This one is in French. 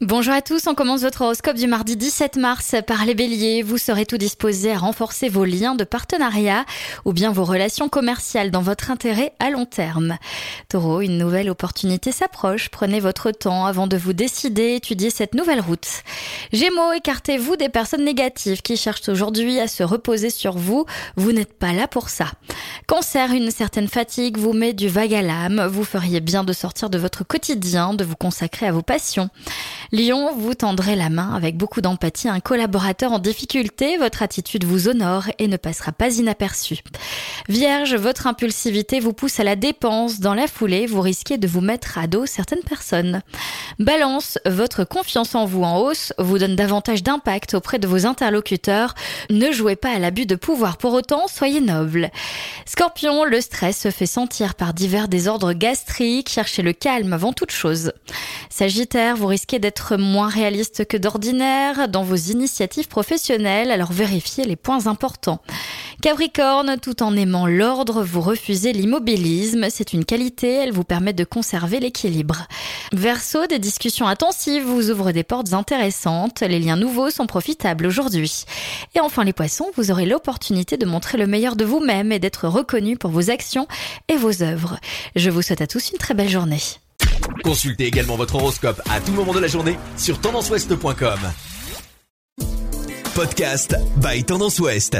Bonjour à tous, on commence votre horoscope du mardi 17 mars par les béliers. Vous serez tout disposé à renforcer vos liens de partenariat ou bien vos relations commerciales dans votre intérêt à long terme. Taureau, une nouvelle opportunité s'approche. Prenez votre temps avant de vous décider, étudier cette nouvelle route. Gémeaux, écartez-vous des personnes négatives qui cherchent aujourd'hui à se reposer sur vous. Vous n'êtes pas là pour ça. Cancer, une certaine fatigue vous met du vague à l'âme. Vous feriez bien de sortir de votre quotidien, de vous consacrer à vos passions. Lyon, vous tendrez la main avec beaucoup d'empathie un collaborateur en difficulté. Votre attitude vous honore et ne passera pas inaperçue. Vierge, votre impulsivité vous pousse à la dépense. Dans la foulée, vous risquez de vous mettre à dos certaines personnes. Balance, votre confiance en vous en hausse vous donne davantage d'impact auprès de vos interlocuteurs. Ne jouez pas à l'abus de pouvoir pour autant, soyez noble. Scorpion, le stress se fait sentir par divers désordres gastriques. Cherchez le calme avant toute chose. Sagittaire, vous risquez d'être moins réaliste que d'ordinaire dans vos initiatives professionnelles, alors vérifiez les points importants. Capricorne, tout en aimant l'ordre, vous refusez l'immobilisme. C'est une qualité, elle vous permet de conserver l'équilibre. Verseau, des discussions intensives vous ouvrent des portes intéressantes. Les liens nouveaux sont profitables aujourd'hui. Et enfin les poissons, vous aurez l'opportunité de montrer le meilleur de vous-même et d'être reconnu pour vos actions et vos œuvres. Je vous souhaite à tous une très belle journée. Consultez également votre horoscope à tout moment de la journée sur tendanceouest.com. Podcast by Tendance Ouest.